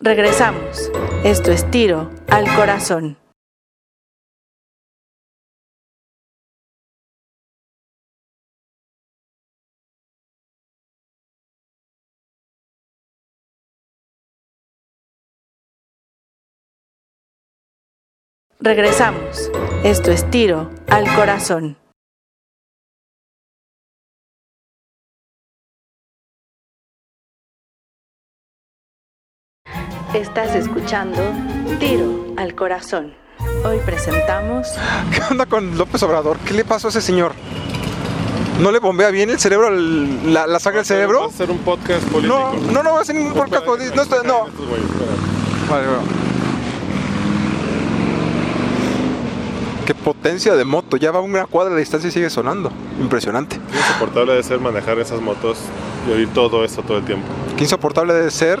Regresamos. Esto es tiro al corazón. Regresamos. Esto es tiro al corazón. Estás escuchando Tiro al Corazón. Hoy presentamos... ¿Qué onda con López Obrador? ¿Qué le pasó a ese señor? ¿No le bombea bien el cerebro, el- la, la sangre al cerebro? Va a ser un podcast político. No, no, no va a ser ningún podcast político. No, estoy- no. Vale, bueno. Qué potencia de moto. Ya va a una cuadra de distancia y sigue sonando. Impresionante. Qué insoportable de ser manejar esas motos y oír todo eso todo el tiempo. Qué insoportable debe ser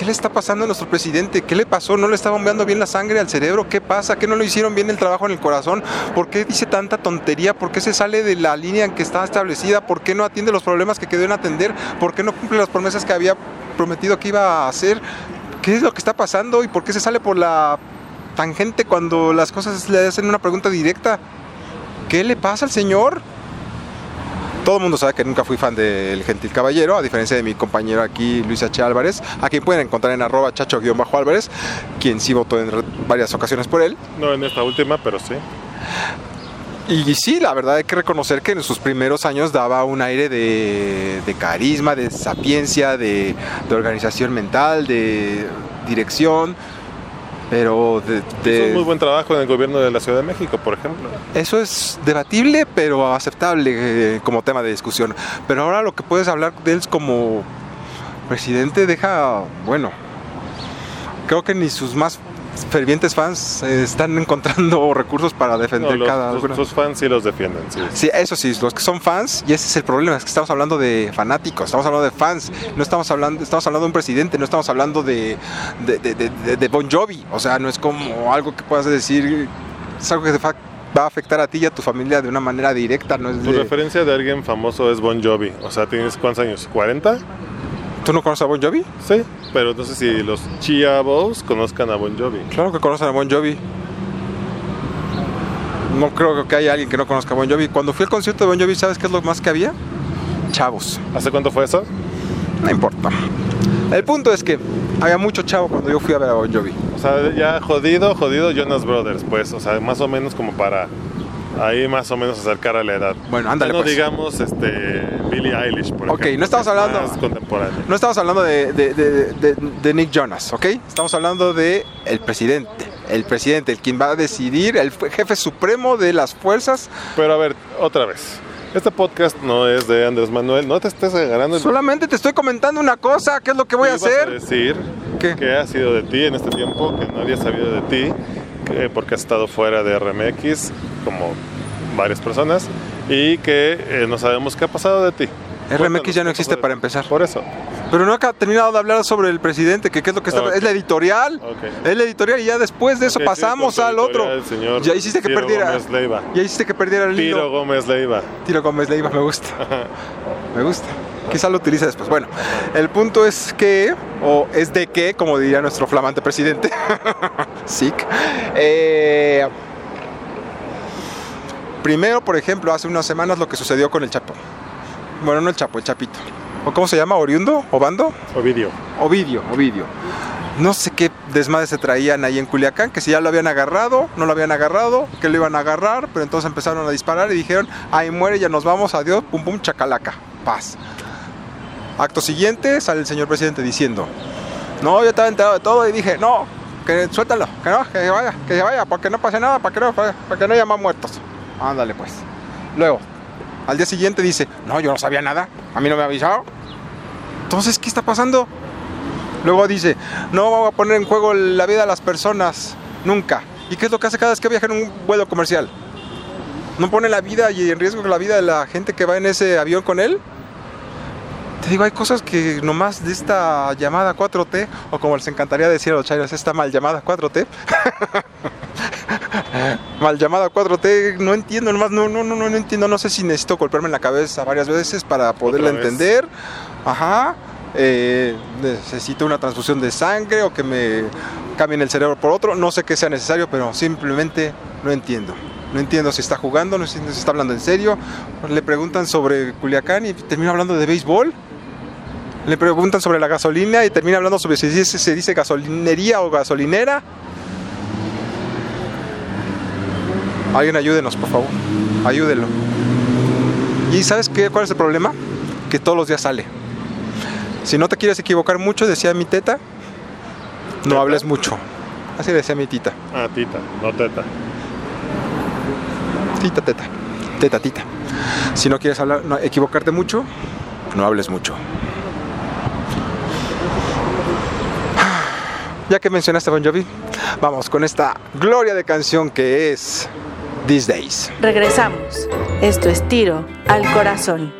¿qué le está pasando a nuestro presidente? ¿Qué le pasó? ¿No le está bombeando bien la sangre al cerebro? ¿Qué pasa? ¿Qué no le hicieron bien el trabajo en el corazón? ¿Por qué dice tanta tontería? ¿Por qué se sale de la línea en que está establecida? ¿Por qué no atiende los problemas que quedó en atender? ¿Por qué no cumple las promesas que había prometido que iba a hacer? ¿Qué es lo que está pasando y por qué se sale por la tangente cuando las cosas le hacen una pregunta directa? ¿Qué le pasa al señor? Todo el mundo sabe que nunca fui fan del Gentil Caballero, a diferencia de mi compañero aquí, Luis H. Álvarez, a quien pueden encontrar en arroba chacho-álvarez, quien sí votó en varias ocasiones por él. No en esta última, pero sí. Y sí, la verdad hay que reconocer que en sus primeros años daba un aire de, de carisma, de sapiencia, de, de organización mental, de dirección, pero de, de- Hizo un muy buen trabajo en el gobierno de la Ciudad de México, por ejemplo. eso es debatible, pero aceptable eh, como tema de discusión. Pero ahora lo que puedes hablar de él como presidente deja, bueno, creo que ni sus más fervientes fans eh, están encontrando recursos para defender No, los- cada alguna. sus fans sí los defienden, sí. Sí, eso sí, los que son fans, y ese es el problema, es que estamos hablando de fanáticos, estamos hablando de fans, no estamos hablando, estamos hablando de un presidente, no estamos hablando de, de, de- de- de Bon Jovi, o sea, no es como algo que puedas decir, es algo que te fa- va a afectar a ti y a tu familia de una manera directa, no es Tu de- referencia de alguien famoso es Bon Jovi. O sea, ¿tienes cuántos años? ¿40? ¿Tú no conoces a Bon Jovi? Sí. Pero no sé si los chavos conozcan a Bon Jovi. Claro que conocen a Bon Jovi. No creo que haya alguien que no conozca a Bon Jovi. Cuando fui al concierto de Bon Jovi, ¿sabes qué es lo más que había? Chavos. ¿Hace cuánto fue eso? No importa. El punto es que había mucho chavo cuando yo fui a ver a Bon Jovi. O sea, ya jodido, jodido Jonas Brothers, pues. O sea, más o menos como para ahí más o menos acercar a la edad. Bueno, ándale, Ya no pues. digamos este, Billie Eilish, por Ok, ejemplo. no estamos que es hablando- Más contemporáneo. No estamos hablando de, de- de- de- de Nick Jonas, ¿ok? Estamos hablando de el presidente. El presidente, el quien va a decidir, el jefe supremo de las fuerzas. Pero a ver, otra vez. Este podcast no es de Andrés Manuel. No te estés agarrando el Solamente te estoy comentando una cosa, ¿qué es lo que voy a Ibas a hacer? decir ¿Qué? que ha sido de ti en este tiempo, que nadie ha sabido de ti, que- porque has estado fuera de RMX, como varias personas, y que eh, no sabemos qué ha pasado de ti. RMX ya no ¿qué existe para empezar. Por eso. Pero no ha terminado de hablar sobre el presidente, que qué es lo que está... Es la editorial. Ok. Es la editorial y ya después de eso pasamos sí, al otro. señor Ya hiciste que perdiera... Gómez Leiva. Ya hiciste que perdiera el Tiro hilo. Gómez Leiva. Tiro Gómez Leiva, me gusta. Me gusta. Quizá lo utilice después. Bueno, el punto es que, o es de que, como diría nuestro flamante presidente, SIC, eh, primero, por ejemplo, hace unas semanas lo que sucedió con el Chapo. Bueno, no el Chapo, el Chapito. ¿O cómo se llama? ¿Oriundo? ¿Obando? Ovidio. Ovidio, Ovidio. No sé qué desmadre se traían ahí en Culiacán, que si ya lo habían agarrado, no lo habían agarrado, que lo iban a agarrar, pero entonces empezaron a disparar y dijeron, ahí muere, ya nos vamos, adiós, pum pum, chacalaca, paz. Acto siguiente sale el señor presidente diciendo, no, yo estaba enterado de todo y dije, no, que suéltalo, que no, que se vaya, que se vaya, porque no pase nada, para que no, para que no haya más muertos. Ándale pues. Luego, al día siguiente dice, no, yo no sabía nada, a mí no me ha avisado. Entonces, ¿qué está pasando? Luego dice, no vamos a poner en juego la vida de las personas, nunca. ¿Y qué es lo que hace cada vez que viaja en un vuelo comercial? no pone la vida y en riesgo la vida de la gente que va en ese avión con él. Te digo, hay cosas que nomás de esta llamada 4T, o como les encantaría decir a los chairos, esta mal llamada 4T. mal llamada 4T, no entiendo, nomás no, no, no, no, entiendo, no sé si necesito golpearme en la cabeza varias veces para poderla entender. Ajá. Eh, necesito una transfusión de sangre o que me cambien el cerebro por otro, no sé qué sea necesario, pero simplemente no entiendo. No entiendo si está jugando, no entiendo si está hablando en serio. Le preguntan sobre Culiacán y termina hablando de béisbol. Le preguntan sobre la gasolina y termina hablando sobre si se dice gasolinería o gasolinera. Alguien ayúdenos, por favor. Ayúdenlo. ¿Y sabes qué? ¿Cuál es el problema? Que todos los días sale. Si no te quieres equivocar mucho, decía mi teta, no hables mucho. Así decía mi tita. Ah, tita, no teta. Tita, teta. Teta, tita. Si no quieres hablar, no, equivocarte mucho, no hables mucho. Ya que mencionaste Bon Jovi, vamos con esta gloria de canción que es These Days. Regresamos. Esto es Tiro al Corazón.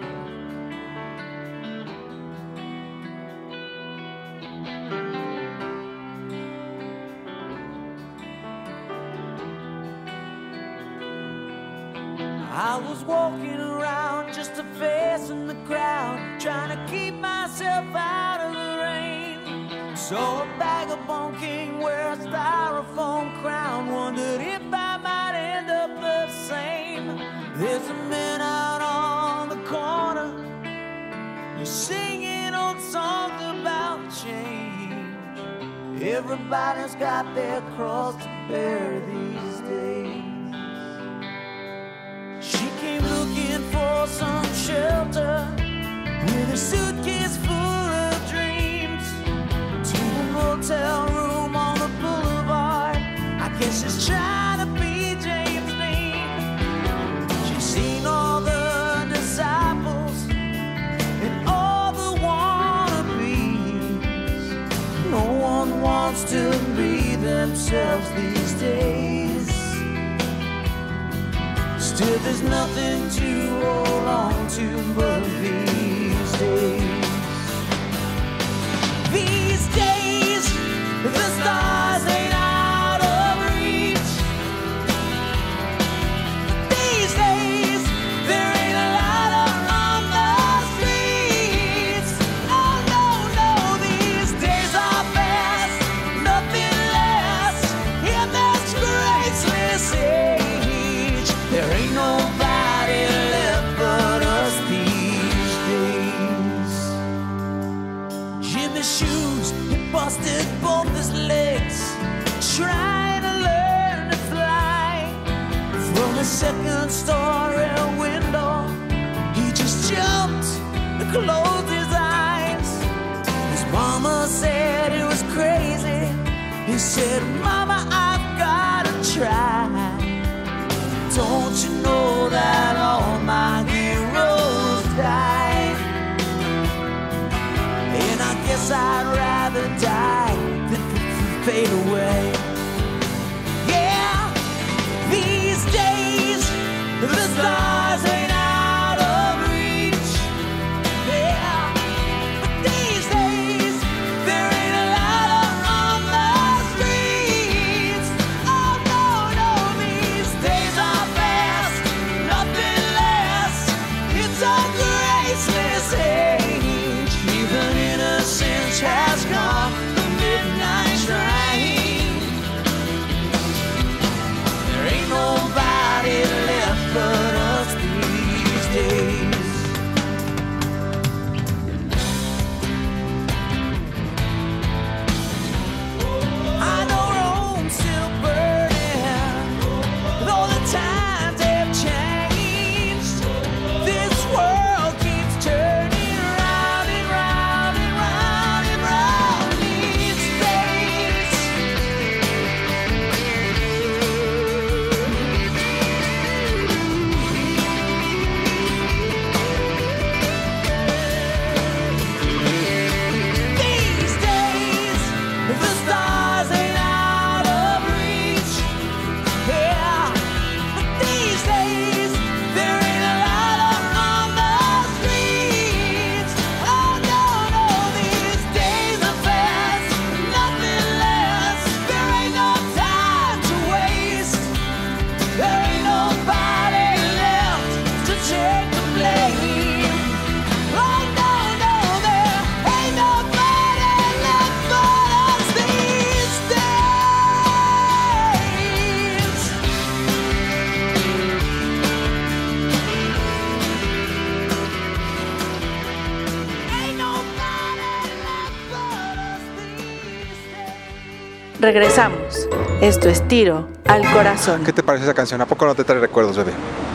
Regresamos. Esto es Tiro al Corazón. ¿Qué te parece esa canción? ¿A poco no te trae recuerdos, bebé?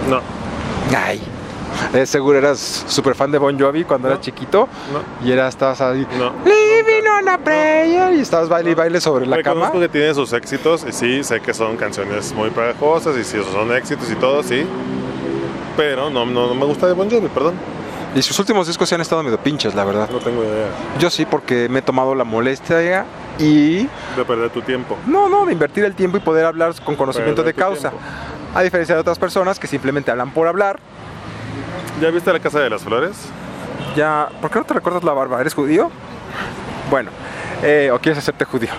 No, Ay. Eh, seguro eras súper fan de Bon Jovi cuando eras chiquito no, y eras, estabas ahí no. Living on a prayer y estabas baile y baile sobre la cama. Reconozco que tiene sus éxitos y sí, sé que son canciones muy pegajosas y sí, son éxitos y todo, sí. Pero no, no, no me gusta de Bon Jovi, perdón. Y sus últimos discos sí han estado medio pinches, la verdad. No tengo idea Yo sí, porque me he tomado la molestia y de perder tu tiempo. no, no, de invertir el tiempo y poder hablar con conocimiento de Perder causa. tiempo. A diferencia de otras personas que simplemente hablan por hablar. ¿Ya viste la Casa de las Flores? Ya, ¿por qué no te recuerdas la barba? ¿Eres judío? Bueno, eh, o quieres hacerte judío.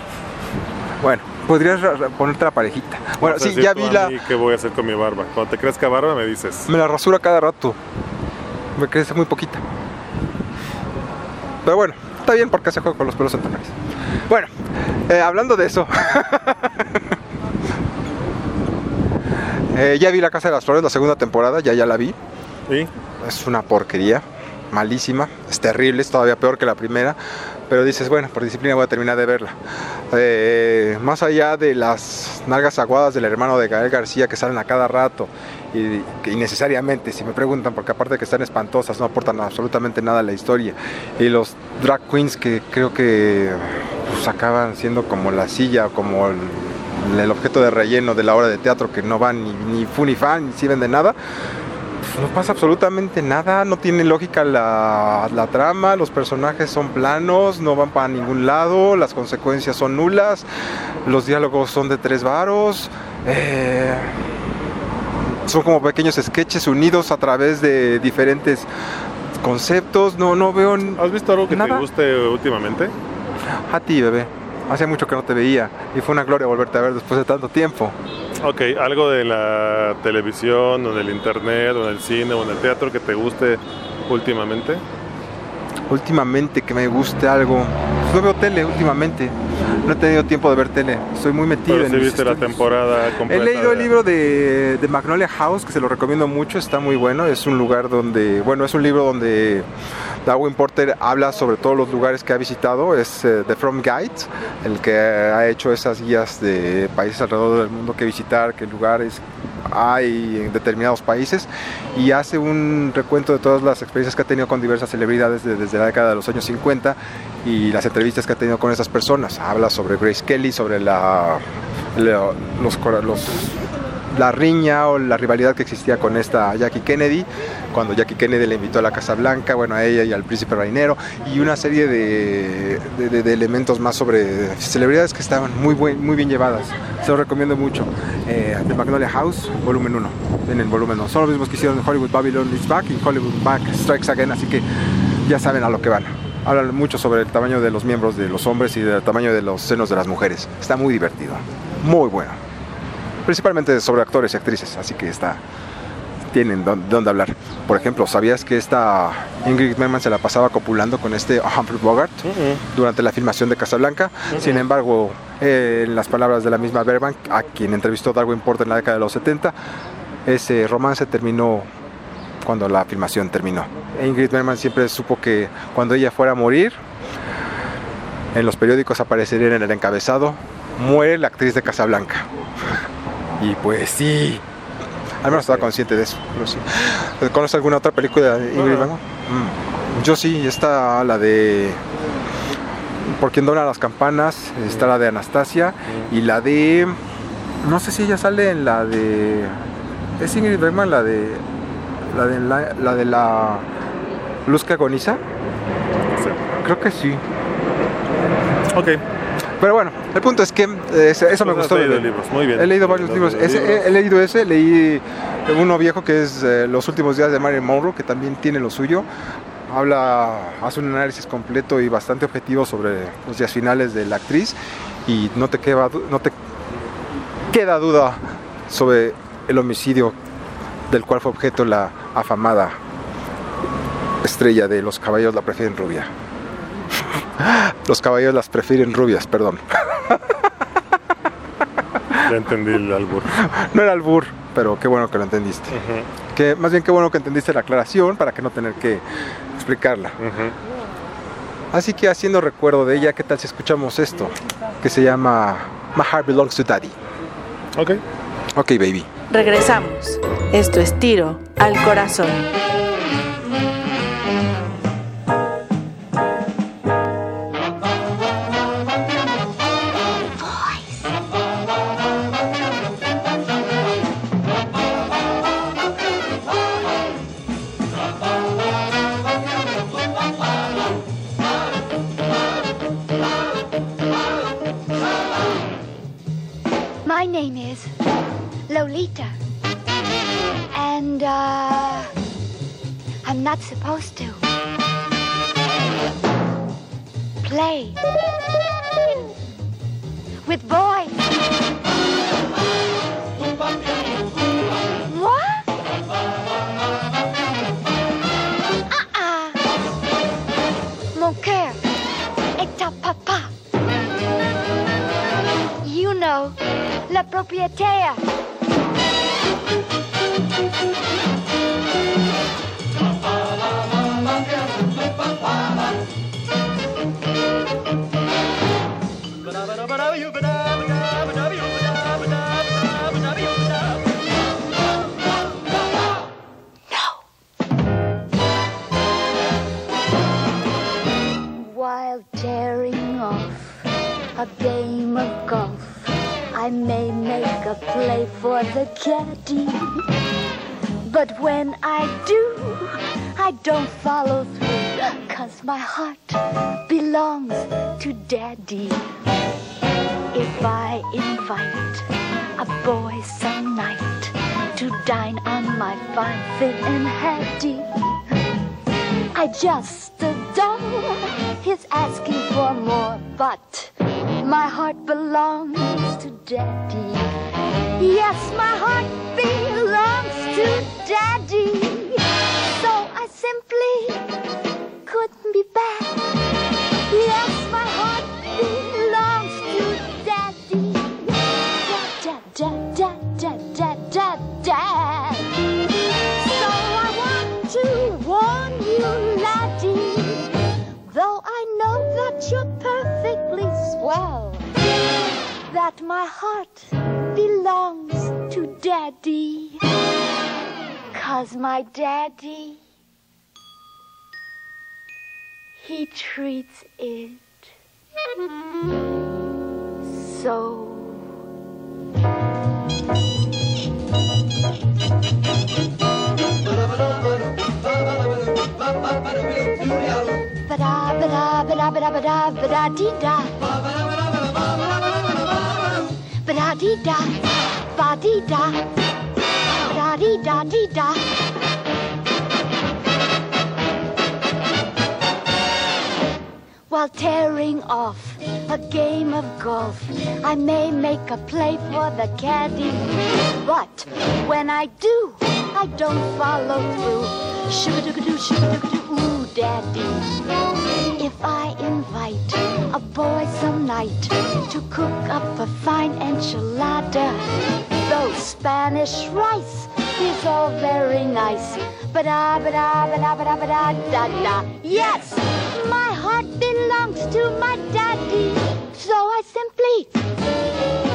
Bueno, podrías ponerte la parejita. Bueno, sí, ya vi la. ¿Qué voy a hacer con mi barba? Cuando te crezca barba me dices. Me la rasura cada rato. Me crece muy poquita. Pero bueno, está bien porque se juega con los pelos en tu nariz. Bueno, eh, hablando de eso. eh, ya vi La Casa de las Flores, la segunda temporada, ya ya la vi. ¿Y? Es una porquería, malísima, es terrible, es todavía peor que la primera, pero dices, bueno, por disciplina voy a terminar de verla. Eh, más allá de las nalgas aguadas del hermano de Gael García que salen a cada rato, y que innecesariamente, si me preguntan, porque aparte de que están espantosas, no aportan absolutamente nada a la historia, y los drag queens que creo que pues, acaban siendo como la silla, como el, objeto de relleno de la obra de teatro que no van ni, ni fu ni fan, ni sirven de nada, no pasa absolutamente nada, no tiene lógica la, la trama, los personajes son planos, no van para ningún lado, las consecuencias son nulas, los diálogos son de tres varos, eh, son como pequeños sketches unidos a través de diferentes conceptos, no, no veo ¿Has visto algo que Nada. te guste últimamente? a ti, bebé. Hace mucho que no te veía y fue una gloria volverte a ver después de tanto tiempo. Ok, algo de la televisión, o del internet, o en el cine, o en el teatro que te guste últimamente. Últimamente que me guste algo, pues no veo tele últimamente, no he tenido tiempo de ver tele, estoy muy metido Pero en viste la temporada He completa. leído el libro de, de Magnolia House, que se lo recomiendo mucho, está muy bueno. Es un lugar donde, bueno, es un libro donde Darwin Porter habla sobre todos los lugares que ha visitado. Es eh, The From Guide, el que ha hecho esas guías de países alrededor del mundo que visitar, qué lugares hay en determinados países. Y hace un recuento de todas las experiencias que ha tenido con diversas celebridades de- desde la década de los años 50 y las entrevistas que ha tenido con esas personas. Habla sobre Grace Kelly, sobre la, la riña o la rivalidad que existía con esta Jackie Kennedy, cuando Jackie Kennedy le invitó a la Casa Blanca, bueno, a ella y al príncipe reinero, y una serie de, de- de- elementos más sobre celebridades que estaban muy, muy bien llevadas. Se lo recomiendo mucho. Eh, The Magnolia House, volumen 1. En el volumen 1. Son los mismos que hicieron Hollywood Babylon is Back y Hollywood Back Strikes Again, así que ya saben a lo que van. Hablan mucho sobre el tamaño de los miembros de los hombres y del tamaño de los senos de las mujeres. Está muy divertido. Muy bueno principalmente sobre actores y actrices, así que está tienen dónde hablar. Por ejemplo, ¿sabías que esta Ingrid Bergman se la pasaba copulando con este Humphrey Bogart durante la filmación de Casablanca? Sin embargo, eh, en las palabras de la misma Bergman, a quien entrevistó Darwin Porter en la década de los 70, ese romance terminó cuando la filmación terminó. Ingrid Bergman siempre supo que cuando ella fuera a morir, en los periódicos aparecería en el encabezado, muere la actriz de Casablanca. Y pues sí. Al menos estaba consciente de eso. pero sí. ¿Conoces alguna otra película de Ingrid. Bergman? Mm. Yo sí, está la de Por quien dobla las campanas, está la de Anastasia y la de no sé si ella sale en la de es Ingrid Bergman la de la de la, la de la luz que agoniza. Creo que sí. Ok. Pero bueno, el punto es que eh, eso me Pues has gustó. leído de- libros, muy bien. He leído varios libros. leído Ese- libros. he, he leído ese, leí uno viejo que es eh, Los últimos días de Marilyn Monroe, que también tiene lo suyo. Habla, hace un análisis completo y bastante objetivo sobre los días finales de la actriz y no te queda, no te queda duda sobre el homicidio del cual fue objeto la afamada estrella de los caballeros la prefieren rubia. Los caballeros las prefieren rubias, perdón. Ya entendí el albur. No era albur, pero qué bueno que lo entendiste. Que más bien qué bueno que entendiste la aclaración para que no tener que explicarla. Así que haciendo recuerdo de ella, ¿qué tal si escuchamos esto? Que se llama My heart belongs to daddy. Ok. Ok, baby. Regresamos. Esto es tiro al corazón. A boy some night to dine on my fine fin and hattie, I just adore his asking for more, but my heart belongs to daddy. Yes, my heart belongs to daddy. So I simply couldn't be bad. my heart belongs to daddy. Cause my daddy, he treats it so. Ba-da, ba-da, ba-da, ba-da, ba-da, ba-da-dee-da. Ba-da-dee-da, ba-dee-da, ba-da-dee-da-dee-da. While tearing off a game of golf, I may make a play for the caddy. But when I do, I don't follow through. Shoo-ba-doo-ba-doo, shoo-ba-doo-ba-doo, ooh, daddy. If I invite a boy some night to cook up a fine enchilada, though Spanish rice is all very nice. but da ba da ba-da, ba-da, ba-da, da-da. Yes, my heart belongs to my daddy. So I simply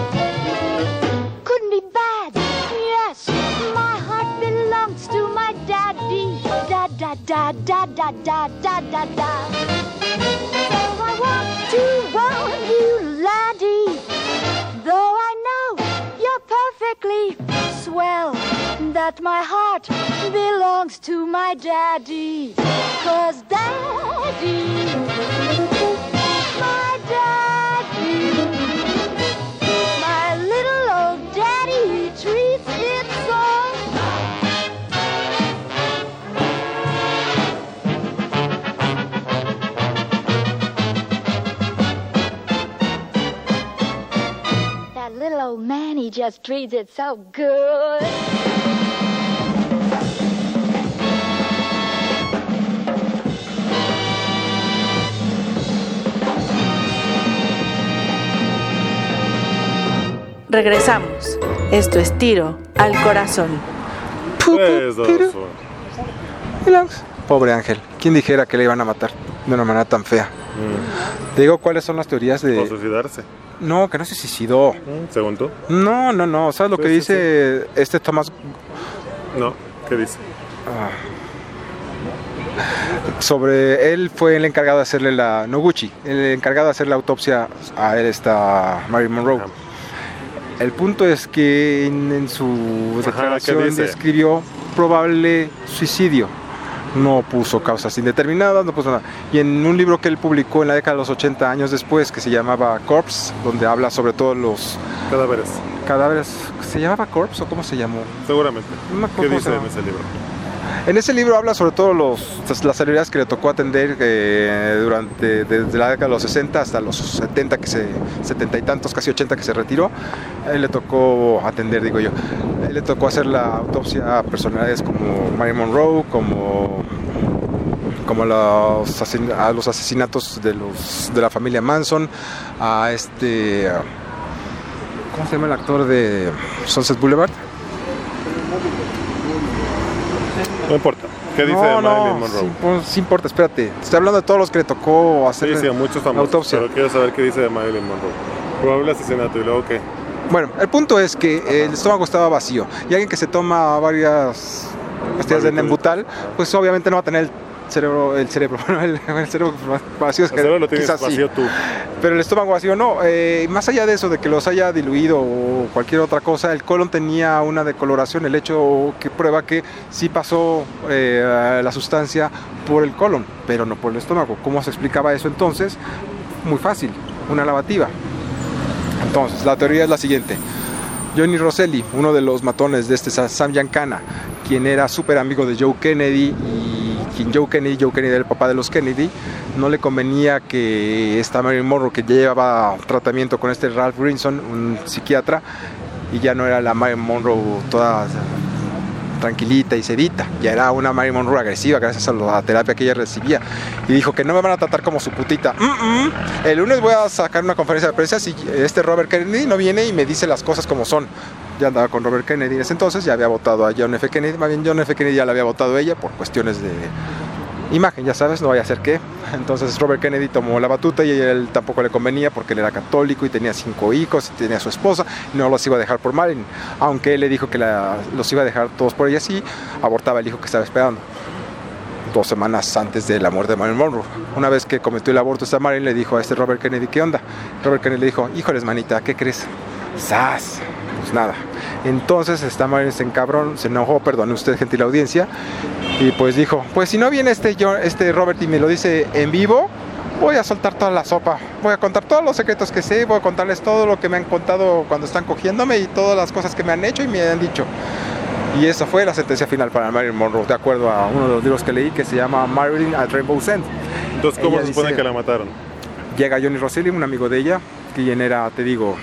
da da da da da da. So I want to warn you, laddie. Though I know you're perfectly swell, that my heart belongs to my daddy. Cause daddy, my little old man, he just treats it so good. Regresamos. Esto es tiro al corazón. Relax. Pobre Ángel. ¿Quién dijera que le iban a matar de una manera tan fea? Te digo cuáles son las teorías O de... suicidarse, No, que no se suicidó. Mm, según tú. No, no, no. ¿Sabes lo que Sí, sí, dice este Thomas No, ¿qué dice? sobre él fue el encargado de hacerle la Noguchi, el encargado de hacer la autopsia a él está Marilyn Monroe. Ajá. El punto es que en, en su Ajá, declaración ¿qué dice? describió probable suicidio. No puso causas indeterminadas, no puso nada. Y en un libro que él publicó en la década de los 80 años después, que se llamaba Corpse, donde habla sobre todos los Cadáveres, cadáveres, ¿se llamaba Corpse o cómo se llamó? seguramente. No ¿Qué dice en ese libro? En ese libro habla sobre todo los, las celebridades que le tocó atender eh, durante desde la década de los 60 hasta los 70 que se 70 y tantos, casi 80 que se retiró. Él le tocó atender, digo yo. Él le tocó hacer la autopsia a personalidades como Marilyn Monroe, como como los, a los asesinatos de los de la familia Manson, a este ¿cómo se llama el actor de Sunset Boulevard? No importa. ¿Qué dice no, Marilyn no, Monroe? Sí, pues, sí importa, espérate. Estoy hablando de todos los que le tocó hacer Sí, sí, a muchos famosos. autopsia. Pero quiero saber qué dice de Marilyn Monroe. Probable asesinato y luego qué. Bueno, el punto es que el estómago estaba vacío y alguien que se toma varias pastillas de. Nembutal, pues obviamente no va a tener el cerebro, el cerebro, el, el cerebro vacío. es El cerebro lo tienes sí. vacío tú. Pero el estómago vacío no. Eh, más allá de eso, de que los haya diluido o cualquier otra cosa, el colon tenía una decoloración, el hecho que prueba que sí pasó eh, la sustancia por el colon, pero no por el estómago. ¿Cómo se explicaba eso entonces? Muy fácil, una lavativa. Entonces, la teoría es la siguiente. Johnny Rosselli, uno de los matones de este Sa- Sam Giancana, quien era súper amigo de Joe Kennedy y Joe Kennedy, Joe Kennedy era el papá de los Kennedy, no le convenía que esta Marilyn Monroe, que ya llevaba tratamiento con este Ralph Grinson, un psiquiatra, y ya no era la Marilyn Monroe toda tranquilita y sedita, ya era una Marilyn Monroe agresiva gracias a la terapia que ella recibía y dijo que no me van a tratar como su putita. Mm, mm. El lunes voy a sacar una conferencia de prensa si este Robert Kennedy no viene y me dice las cosas como son. Ya andaba con Robert Kennedy en ese entonces, ya había votado a John F. Kennedy, más bien John F. Kennedy ya la había votado ella por cuestiones de imagen, ya sabes, no vaya a ser que. Entonces Robert Kennedy tomó la batuta y él tampoco le convenía porque él era católico y tenía cinco hijos tenía su esposa no los iba a dejar por Marilyn. Aunque él le dijo que los iba a dejar todos por ella, sí, abortaba el hijo que estaba esperando. Dos semanas antes de la muerte de Marilyn Monroe. Una vez que cometió el aborto, esta Marilyn le dijo a este Robert Kennedy, ¿qué onda? Robert Kennedy le dijo, híjoles, manita, ¿qué crees? ¡Sas! Pues nada. Entonces esta Marilyn se encabrón, se enojó, perdone usted, gentil audiencia, y pues dijo, pues si no viene este, este Robert y me lo dice en vivo, voy a soltar toda la sopa, voy a contar todos los secretos que sé, voy a contarles todo lo que me han contado cuando están cogiéndome y todas las cosas que me han hecho y me han dicho. Y esa fue la sentencia final para Marilyn Monroe, de acuerdo a uno de los libros que leí que se llama Marilyn at Rainbow's End. Entonces, ¿cómo Ella se supone dice- que la mataron? Llega Johnny Rosselli, un amigo de ella, quien era, te digo,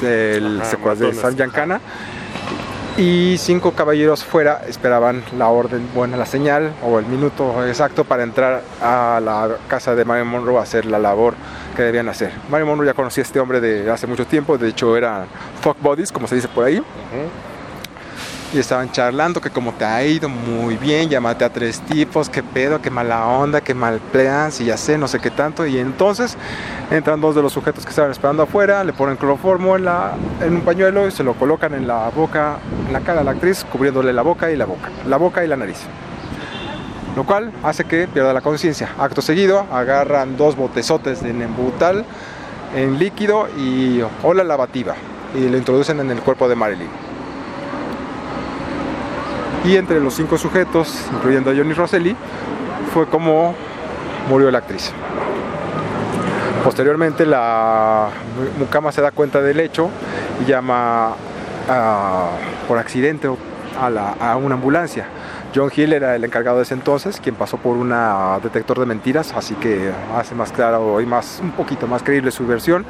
del Ajá, secuaz de San Giancana. Y cinco caballeros fuera esperaban la orden, bueno, la señal o el minuto exacto para entrar a la casa de Marilyn Monroe a hacer la labor que debían hacer. Marilyn Monroe ya conocía a este hombre de hace mucho tiempo, de hecho eran fuck buddies, como se dice por ahí. Y estaban charlando que como te ha ido muy bien, llámate a tres tipos, qué pedo, qué mala onda, qué mal plan, si ya sé, no sé qué tanto. Y entonces entran dos de los sujetos que estaban esperando afuera, le ponen cloroformo en, la, en un pañuelo y se lo colocan en la boca, en la cara a la actriz, cubriéndole la boca y la boca, la boca y la nariz. Lo cual hace que pierda la conciencia. Acto seguido, agarran dos botezotes de Nembutal en líquido y o la lavativa y lo introducen en el cuerpo de Marilyn. Y entre los cinco sujetos, incluyendo a Johnny Rosselli, fue como murió la actriz. Posteriormente, la mucama se da cuenta del hecho y llama ah, por accidente a, una ambulancia. John Hill era el encargado de ese entonces, quien pasó por un detector de mentiras, así que hace más claro y más, un poquito más creíble su versión.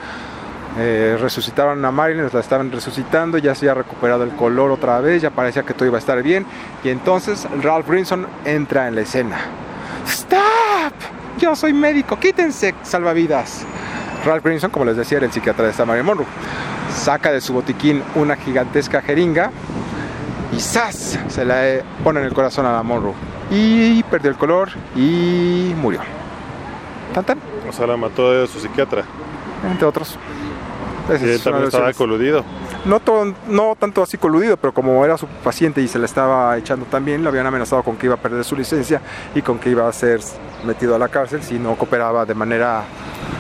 Eh, resucitaron a Marilyn, la estaban resucitando, ya se había recuperado el color otra vez, ya parecía que todo iba a estar bien. Y entonces Ralph Brinson entra en la escena. ¡Stop! Yo soy médico, quítense, salvavidas. Ralph Brinson, como les decía, era el psiquiatra de esta Marilyn Monroe. Saca de su botiquín una gigantesca jeringa y ¡zas! Se la eh, pone en el corazón a la Monroe. Y perdió el color y murió. ¿Tan tan? O sea, la mató su psiquiatra. Entre otros. Esa Y él también estaba coludido. no, to- no tanto así coludido, pero como era su paciente y se le estaba echando también, le habían amenazado con que iba a perder su licencia y con que iba a ser metido a la cárcel si no cooperaba de manera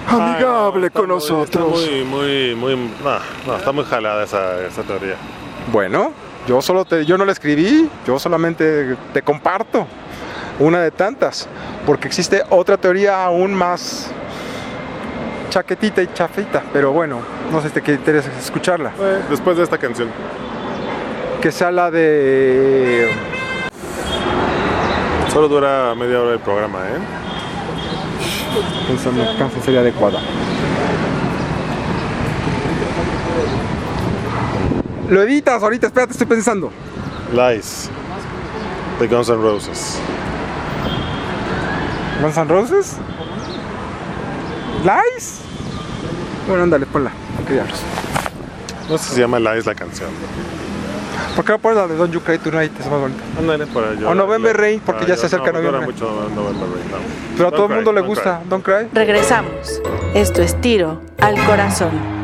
amigable Está con muy- nosotros. Está muy, muy, muy. No, no, está muy jalada esa, esa teoría. Bueno, yo solo te, yo no la escribí, yo solamente te comparto una de tantas, porque existe otra teoría aún más chaquetita y chafita, pero bueno, no sé si te que interesa escucharla, después de esta canción. que sea la de Solo dura media hora el programa, ¿eh? pensando qué canción sería adecuada. Lo editas ahorita, espérate, estoy pensando. Lies. De Guns N' Roses. Guns N' Roses. Lies. Bueno, ándale, ponla. qué diablos. No sé si se llama Lies la canción. ¿Por qué no pones la de Don't You Cry Tonight? Es más bonita. Ándale para yo. O November Rain, porque ya se acerca no, dura noviembre. mucho November Rain, no. Pero a todo el mundo le gusta. Don't Cry. Regresamos. Esto es tiro al corazón.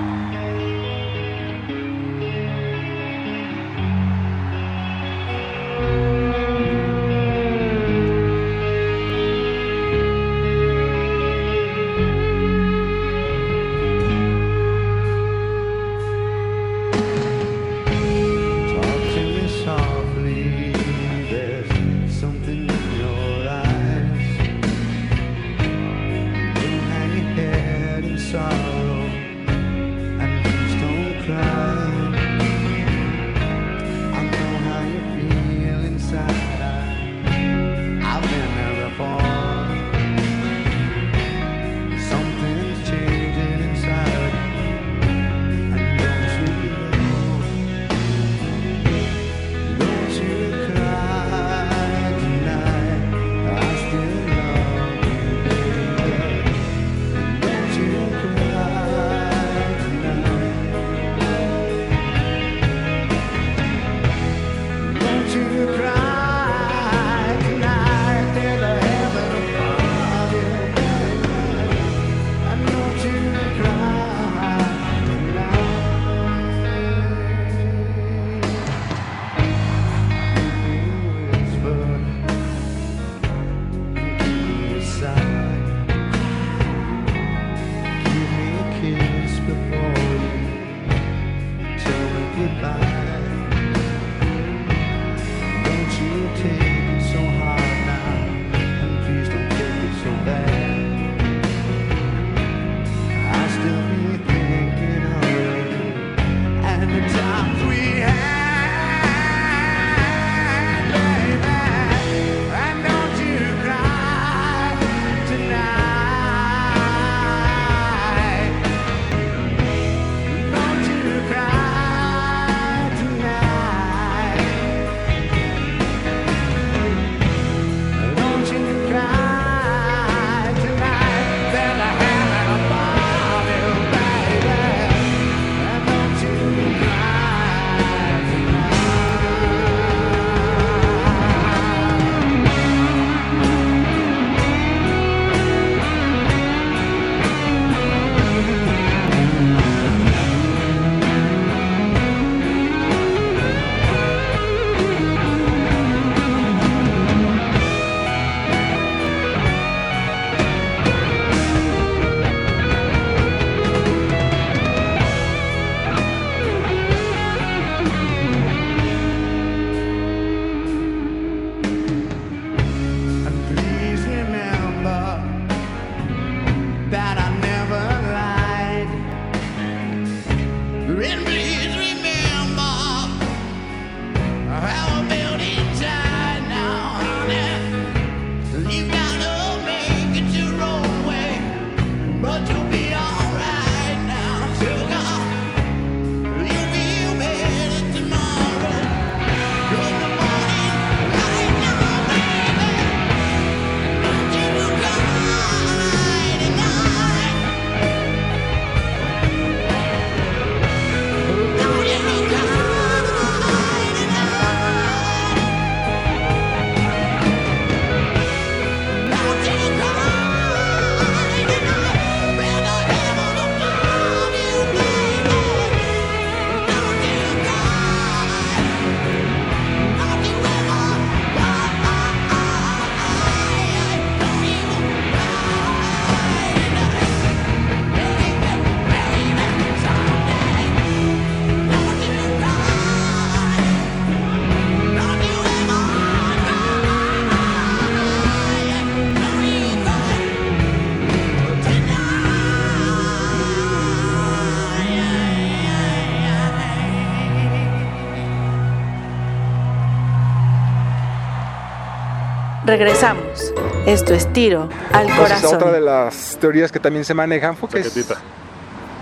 Regresamos. Esto es tiro al Entonces, corazón. otra de las teorías que también se manejan fue que... es-.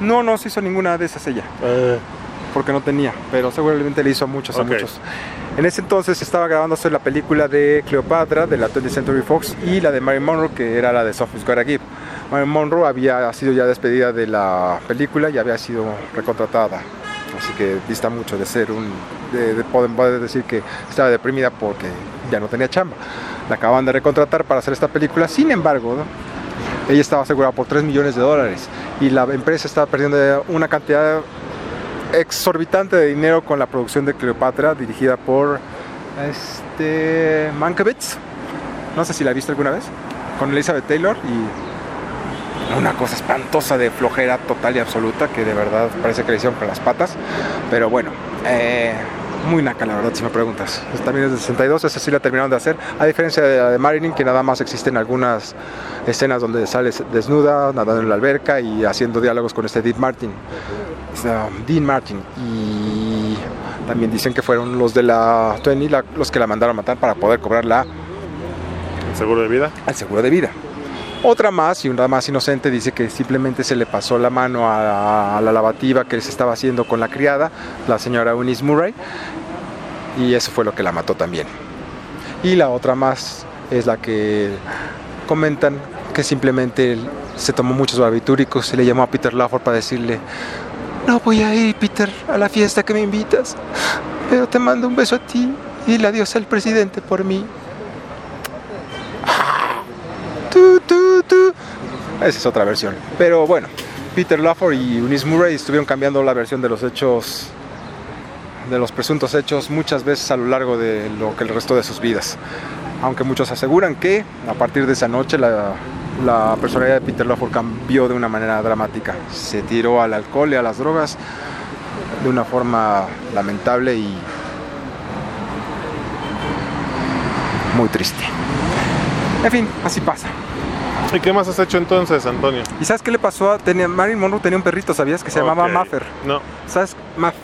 No, no se hizo ninguna de esas ella. porque no tenía, pero seguramente le hizo a muchos, Ok. a muchos. En ese entonces estaba grabándose la película de Cleopatra de la 20th Century Fox y la de Marilyn Monroe que era la de Sophie's Gotta Give. Marilyn Monroe había sido ya despedida de la película y había sido recontratada. Así que dista mucho de ser un. de, de decir que estaba deprimida porque ya no tenía chamba. La acaban de recontratar para hacer esta película. Sin embargo, ella estaba asegurada por 3 millones de dólares y la empresa estaba perdiendo una cantidad exorbitante de dinero con la producción de Cleopatra dirigida por este Mankiewicz. No sé si la viste alguna vez con Elizabeth Taylor y una cosa espantosa de flojera total y absoluta que de verdad parece que le hicieron con las patas. Pero bueno, eh, muy naca la verdad si me preguntas. También es de 62, esa sí la terminaron de hacer. A diferencia de la de Marilyn que nada más existen algunas escenas donde sale desnuda, nadando en la alberca y haciendo diálogos con este Dean Martin. Dean Martin y también dicen que fueron los de la 20 la- los que la mandaron a matar para poder cobrar la ¿Seguro de vida? al seguro de vida. Otra más, y una más inocente, dice que simplemente se le pasó la mano a, la lavativa que se estaba haciendo con la criada, la señora Eunice Murray, y eso fue lo que la mató también. Y la otra más es la que comentan que simplemente se tomó muchos barbitúricos, se le llamó a Peter Lawford para decirle, no voy a ir, Peter, a la fiesta que me invitas, pero te mando un beso a ti y le adiós al presidente por mí. Esa es otra versión. Pero bueno, Peter Lawford y Eunice Murray estuvieron cambiando la versión de los hechos, de los presuntos hechos, muchas veces a lo largo de lo que el resto de sus vidas. Aunque muchos aseguran que a partir de esa noche la, la personalidad de Peter Lawford cambió de una manera dramática. Se tiró al alcohol y a las drogas de una forma lamentable y muy triste. En fin, así pasa. ¿Y qué más has hecho entonces, Antonio? ¿Y sabes qué le pasó a tenía, Marilyn Monroe tenía un perrito, ¿sabías? Que se llamaba. Maffer. No, ¿Sabes? Maf.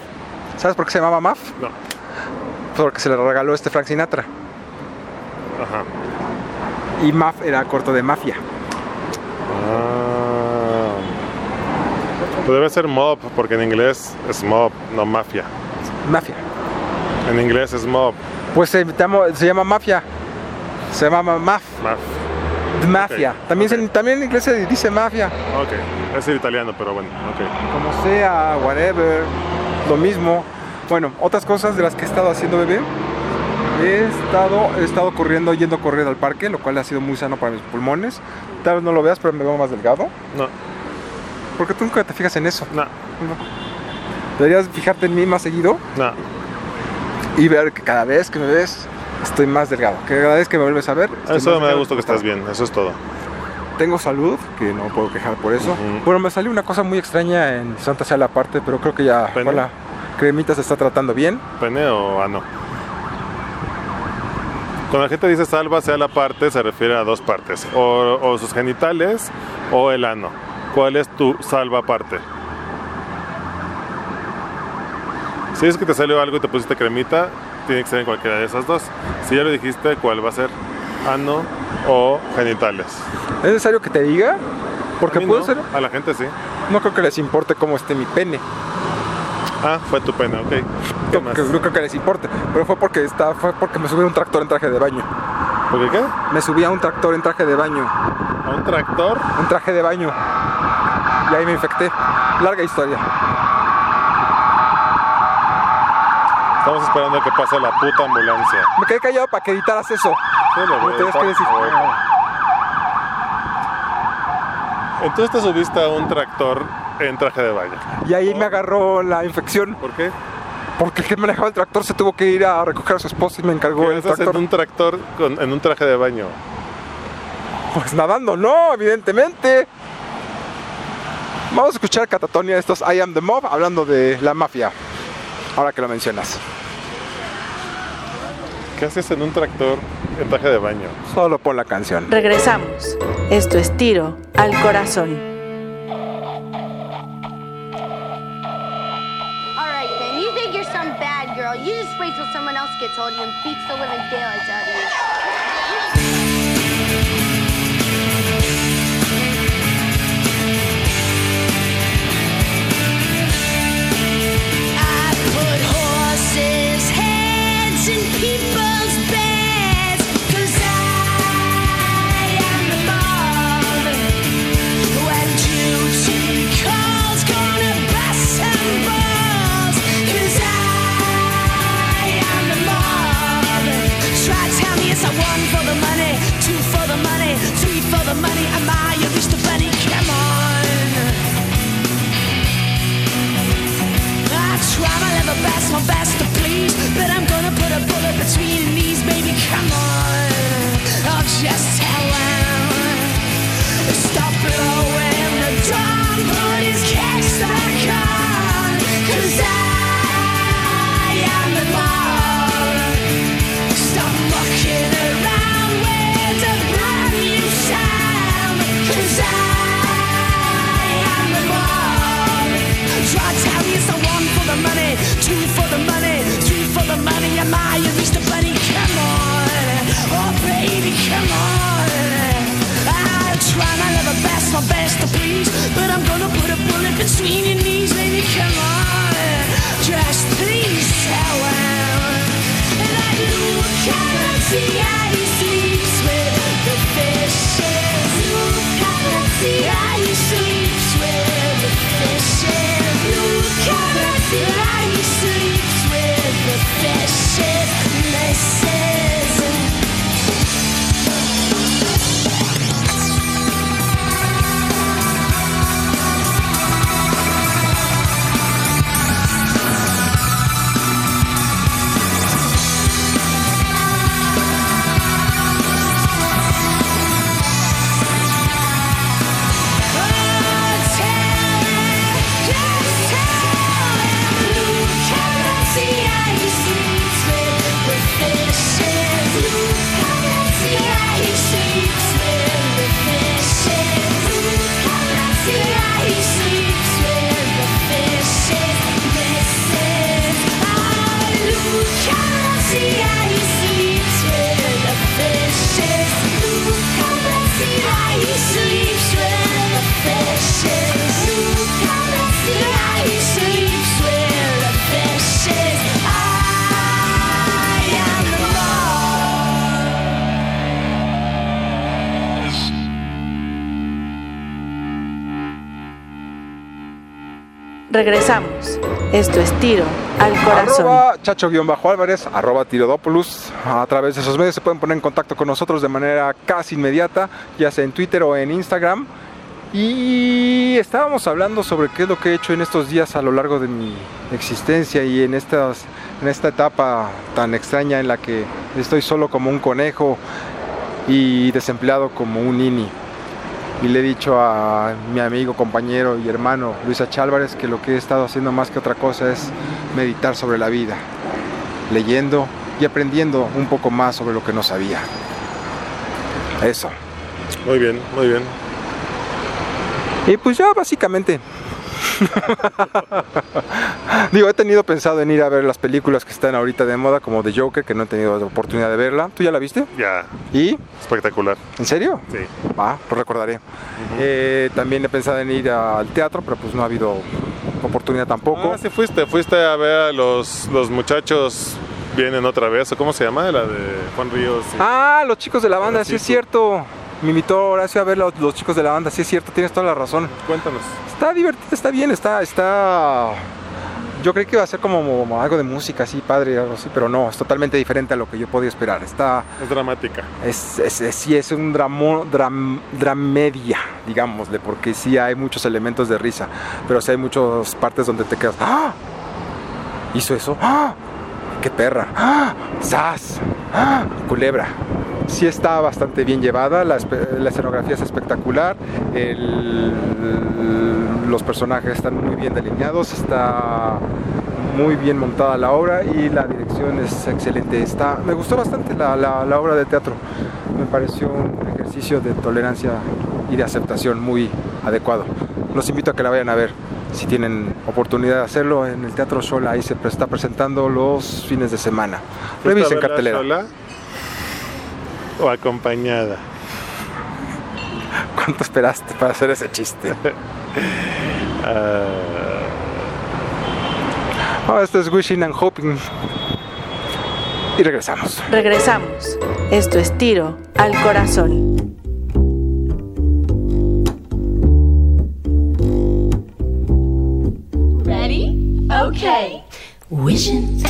¿Sabes por qué se llamaba Maf? no. Porque se le regaló este Frank Sinatra. Ajá. Y Maf era corto de mafia. Ah. Debe ser mob, porque en inglés es mob, no mafia. Mafia. En inglés es mob, Pues se, se llama Mafia. Se llama Maf. maf. Mafia. También. Se, también en inglés se dice Mafia. Ok, es el italiano, pero bueno, ok. Como sea, whatever. Lo mismo. Bueno, otras cosas de las que he estado haciendo, bebé. He estado, he estado corriendo, yendo a correr al parque, lo cual ha sido muy sano para mis pulmones. Tal vez no lo veas, pero me veo más delgado. No, Porque tú nunca te fijas en eso. no, Deberías fijarte en mí más seguido no. y ver que cada vez que me ves estoy más delgado. Que cada vez que me vuelves a ver. Eso me da gusto que estás bien, eso es todo. Tengo salud, que no puedo quejar por eso. Ujú. Bueno, me salió una cosa muy extraña en Santa Sea la parte, pero creo que ya ¿Pene? con la cremita se está tratando bien. ¿Pene o ano? Cuando la gente dice salva sea la parte, se refiere a dos partes, o, o sus genitales o el ano. ¿Cuál es tu salva parte? Si es que te salió algo y te pusiste cremita, tiene que ser en cualquiera de esas dos. Si ya lo dijiste, ¿cuál va a ser? ¿Ano o genitales? ¿Es necesario que te diga? Porque A puede no, ser. A la gente sí. No creo que les importe cómo esté mi pene. Ah, fue tu pene, ok. ¿Qué No, más? que- no creo que les importe. Pero fue porque está, fue porque me subí a un tractor en traje de baño. ¿Por qué qué? Me subí a un tractor en traje de baño. ¿A un tractor? Un traje de baño. Y ahí me infecté. Larga historia. Estamos esperando a que pase la puta ambulancia. Me quedé callado para que editaras eso. Sí, lo No voy a tenías que decir. editar. Entonces te subiste a un tractor en traje de baño. Y ahí me agarró la infección. ¿Por qué? Porque el que manejaba el tractor se tuvo que ir a recoger a su esposa y me encargó ¿Qué el tractor. en un tractor con- en un traje de baño? Pues nadando, no, evidentemente. Vamos a escuchar Catatonia de estos I Am the Mob hablando de la mafia. Ahora que lo mencionas. ¿Qué haces en un tractor en traje de baño? Solo pon la canción. Regresamos. Esto es tiro al corazón. All right, then. You think you're some bad girl. You just wait till someone else gets hold of you and beats the living daylights out of you. Regresamos. Esto es Tiro al Corazón. Chacho-Álvarez, arroba Tirodopoulos. A través de esos medios se pueden poner en contacto con nosotros de manera casi inmediata, ya sea en Twitter o en Instagram. Y estábamos hablando sobre qué es lo que he hecho en estos días a lo largo de mi existencia y en, estas, en esta etapa tan extraña en la que estoy solo como un conejo y desempleado como un nini. Y le he dicho a mi amigo, compañero y hermano Luis H. Álvarez que lo que he estado haciendo más que otra cosa es meditar sobre la vida, leyendo y aprendiendo un poco más sobre lo que no sabía. Eso. Muy bien, muy bien. Y pues ya básicamente. Digo, he tenido pensado en ir a ver las películas que están ahorita de moda, como The Joker, que no he tenido la oportunidad de verla. ¿Tú ya la viste? Ya, ¿Y? espectacular. ¿En serio? Sí. Va, lo recordaré. Eh, también he pensado en ir al teatro, pero pues no ha habido oportunidad tampoco. Ah, sí fuiste, fuiste a ver a los, los muchachos vienen otra vez, ¿o cómo se llama? La de Juan Ríos. y- Ah, los chicos de la banda, sí es cierto. Me invitó Horacio a ver los, los chicos de la banda, sí es cierto, tienes toda la razón. Cuéntanos. Está divertido, está bien, está, está. Yo creí que iba a ser como, como algo de música así, padre, algo así, pero no, es totalmente diferente a lo que yo podía esperar. Está, Es dramática. es, es, es- sí, es un dramo, dram, dramedia, digámosle, porque sí hay muchos elementos de risa, pero sí hay muchas partes donde te quedas. ¡Ah! ¿Hizo eso? ¡Ah! ¡Qué perra! ¡Ah! ¡Sas! ¡Ah! Culebra. Sí está bastante bien llevada, la, escenografía es espectacular, el- los personajes están muy bien delineados, está muy bien montada la obra y la dirección es excelente. Está, me gustó bastante la, la- la obra de teatro, me pareció un ejercicio de tolerancia y de aceptación muy adecuado. Los invito a que la vayan a ver si tienen oportunidad de hacerlo en el Teatro Sola, ahí se está presentando los fines de semana. ¿Fuiste a Revisen cartelera. ¿O acompañada? ¿Cuánto esperaste para hacer ese chiste? Ah, Oh, esto es Wishing and Hoping. Y regresamos. Regresamos. Esto es Tiro al Corazón. Ready? Okay. Wishing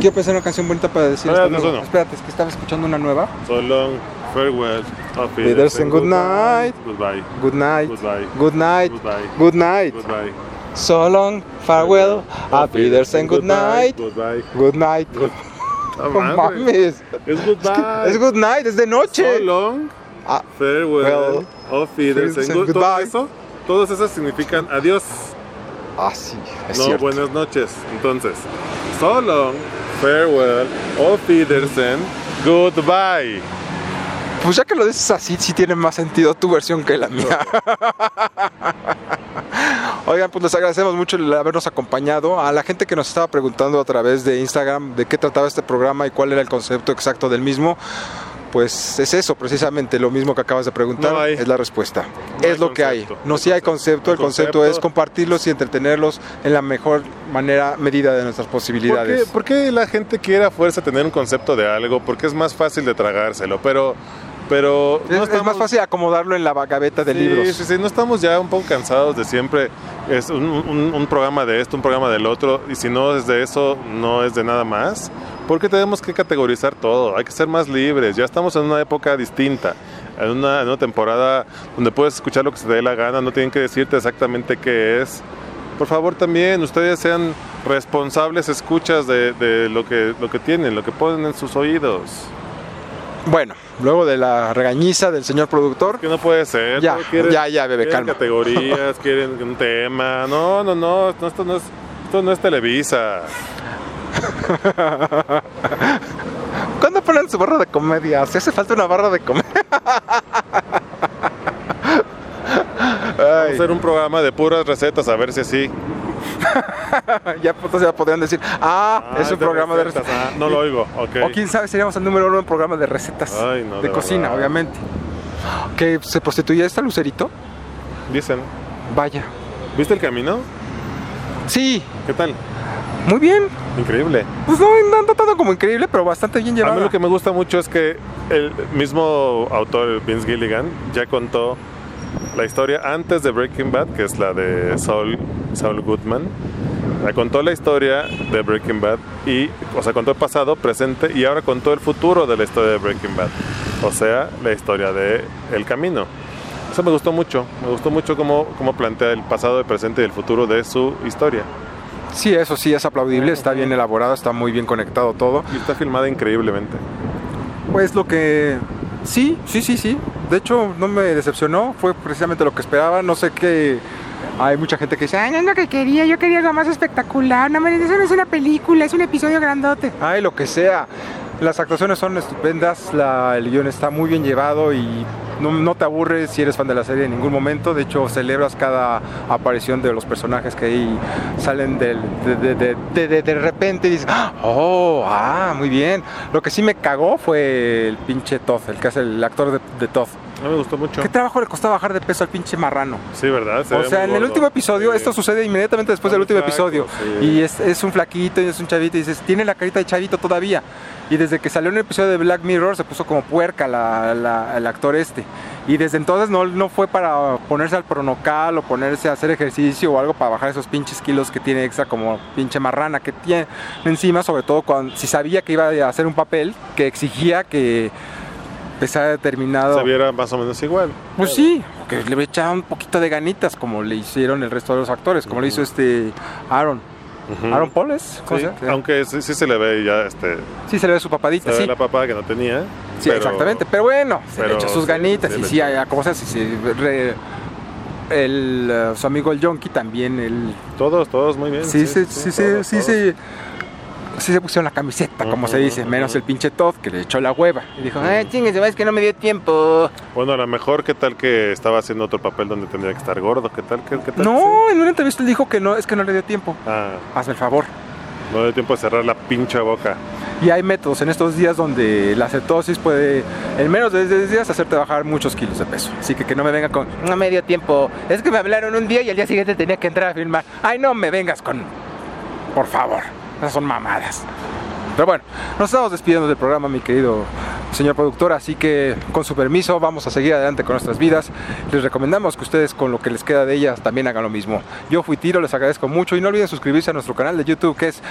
Quiero pensar una canción bonita para decir Espérate, no. Espérate, es que estaba escuchando una nueva. So long, farewell, auf Wiedersehen, good night. Goodbye. Good night. Goodbye. Good night. Goodbye. Good night. Goodbye. So long, farewell, auf Wiedersehen, good night. Goodbye. Good night. No mames. Es goodbye. Es good night, es de noche. So long, Ah, farewell, Well, auf Wiedersehen. Wiedersehen, Good- Todo goodbye. eso, todos esos significan adiós, ah, sí, es no cierto. buenas noches. Entonces, so long, farewell, auf Wiedersehen, goodbye. Pues ya que lo dices así, sí tiene más sentido tu versión que la mía. Oigan, pues les agradecemos mucho el habernos acompañado. A la gente que nos estaba preguntando a través de Instagram de qué trataba este programa y cuál era el concepto exacto del mismo, pues es eso, precisamente lo mismo que acabas de preguntar, No hay. es la respuesta. No es lo que hay. No sí hay concepto, el concepto, concepto- es compartirlos y entretenerlos en la mejor manera, medida de nuestras ¿Por qué, posibilidades. por qué la gente quiere a fuerza tener un concepto de algo? Porque es más fácil de tragárselo, pero... pero Es, no es más fácil acomodarlo en la gaveta de sí, libros. Sí, sí, no estamos ya un poco cansados de siempre es un, un- un programa de esto, un programa del otro, y si no es de eso, no es de nada más. Porque tenemos que categorizar todo, hay que ser más libres. Ya estamos en una época distinta, en una, en una temporada donde puedes escuchar lo que se te dé la gana, no tienen que decirte exactamente qué es. Por favor, también ustedes sean responsables escuchas de, de lo, que, lo que tienen, lo que ponen en sus oídos. Bueno, luego de la regañiza del señor productor, Que no puede ser. Ya, todo ya, ya, bebé, quieren calma. categorías, quieren un tema. No, no, no, esto no es, esto no es Televisa. ¿cuándo ponen su barra de comedia? Si hace falta una barra de comedia. Vamos a hacer un programa de puras recetas, a ver si así. ya, pues, entonces ya podrían decir, ah, Ah, es un programa de recetas. Ah, no lo oigo, ok. O quién sabe, seríamos el número uno en programa de recetas. Ay, no, de de cocina, obviamente. ¿Que se prostituye esta Lucerito? Dicen. Vaya. ¿Viste el camino? Sí, ¿Qué tal? Muy bien. Increíble. Pues no, no tanto como increíble, pero bastante bien A mí llevado. lo que me gusta mucho es que el mismo autor, Vince Gilligan, ya contó la historia antes de Breaking Bad, que es la de Saul, Saul Goodman. sea, contó la historia de Breaking Bad y, o sea, contó el pasado, presente y ahora contó el futuro de la historia de Breaking Bad. O sea, la historia de El Camino. Eso me gustó mucho. Me gustó mucho cómo, cómo plantea el pasado, el presente y el futuro de su historia. Sí, eso sí es aplaudible, está bien elaborado, está muy bien conectado todo. Y está filmada increíblemente. Pues lo que... Sí, sí, sí, sí. De hecho, no me decepcionó, fue precisamente lo que esperaba. No sé qué... Hay mucha gente que dice, ay, no es lo que quería, yo quería algo más espectacular. No, eso no es una película, es un episodio grandote. Ay, lo que sea. Las actuaciones son estupendas, la- el guion está muy bien llevado y no, no te aburres si eres fan de la serie en ningún momento. De hecho, celebras cada aparición de los personajes que ahí salen del- de, de, de, de- repente y dices, oh, ah, muy bien. Lo que sí me cagó fue el pinche Todd, el que hace el actor de, Todd. Mí me gustó mucho. ¿Qué trabajo le costaba bajar de peso al pinche marrano? Sí, ¿verdad? Se O sea, en el último episodio, Sí. esto sucede inmediatamente después del último episodio. sí. Y es, es un flaquito y es un chavito y dices, tiene la carita de chavito todavía. Y desde que salió el episodio de Black Mirror se puso como puerca la- la- el actor este. Y desde entonces no, no fue para ponerse al pronocal o ponerse a hacer ejercicio o algo para bajar esos pinches kilos que tiene extra como pinche marrana que tiene encima, sobre todo cuando si sabía que iba a hacer un papel que exigía que pesara determinado... Se viera más o menos igual. Pues sí, que le echaba un poquito de ganitas, como le hicieron el resto de los actores, como le hizo este Aaron. Ujú. Aaron Paul es, ¿cómo Sí, se? Aunque sí, sí se le ve ya este. Sí, se le ve su Se papadita, ve sí. la papada que no tenía. Sí, pero- exactamente. Pero bueno, se le pero echó sus sí, ganitas y le sí, a- como sea, sí, re- el, eh, su amigo el Yonki también, el, Todos, todos muy bien. sí, sí, sí, sí, todos, sí, todos. sí, sí se pusieron la camiseta, como se dice, menos el pinche Todd que le echó la hueva y dijo, eh, chingue, es que no me dio tiempo. Bueno, a lo mejor, ¿qué tal que estaba haciendo otro papel donde tendría que estar gordo? ¿Qué tal? ¿Qué, qué tal? No, en una entrevista él dijo que no, es que no le dio tiempo. Ah, Hazme el favor. no dio tiempo de cerrar la pinche boca. Y hay métodos en estos días donde la cetosis puede, en menos de 10 días, hacerte bajar muchos kilos de peso. Así que que no me venga con, no me dio tiempo. Es que me hablaron un día y al día siguiente tenía que entrar a filmar. Ay, no me vengas con, por favor. Esas son mamadas. Pero bueno, nos estamos despidiendo del programa, mi querido señor productor, así que con su permiso vamos a seguir adelante con nuestras vidas. Les recomendamos que ustedes con lo que les queda de ellas también hagan lo mismo. Yo fui Tiro, les agradezco mucho y no olviden suscribirse a nuestro canal de YouTube que es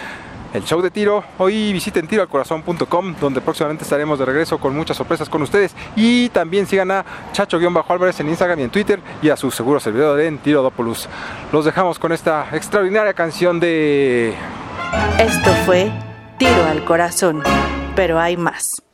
el show de tiro. Hoy visiten tiroalcorazón.com donde próximamente estaremos de regreso con muchas sorpresas con ustedes. Y también sigan a Chacho-Álvarez en Instagram y en Twitter y a su seguro servidor en Tirodopoulos. Los dejamos con esta extraordinaria canción de... Esto fue Tiro al Corazón, pero hay más.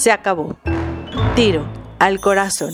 Se acabó. Tiro al Corazón.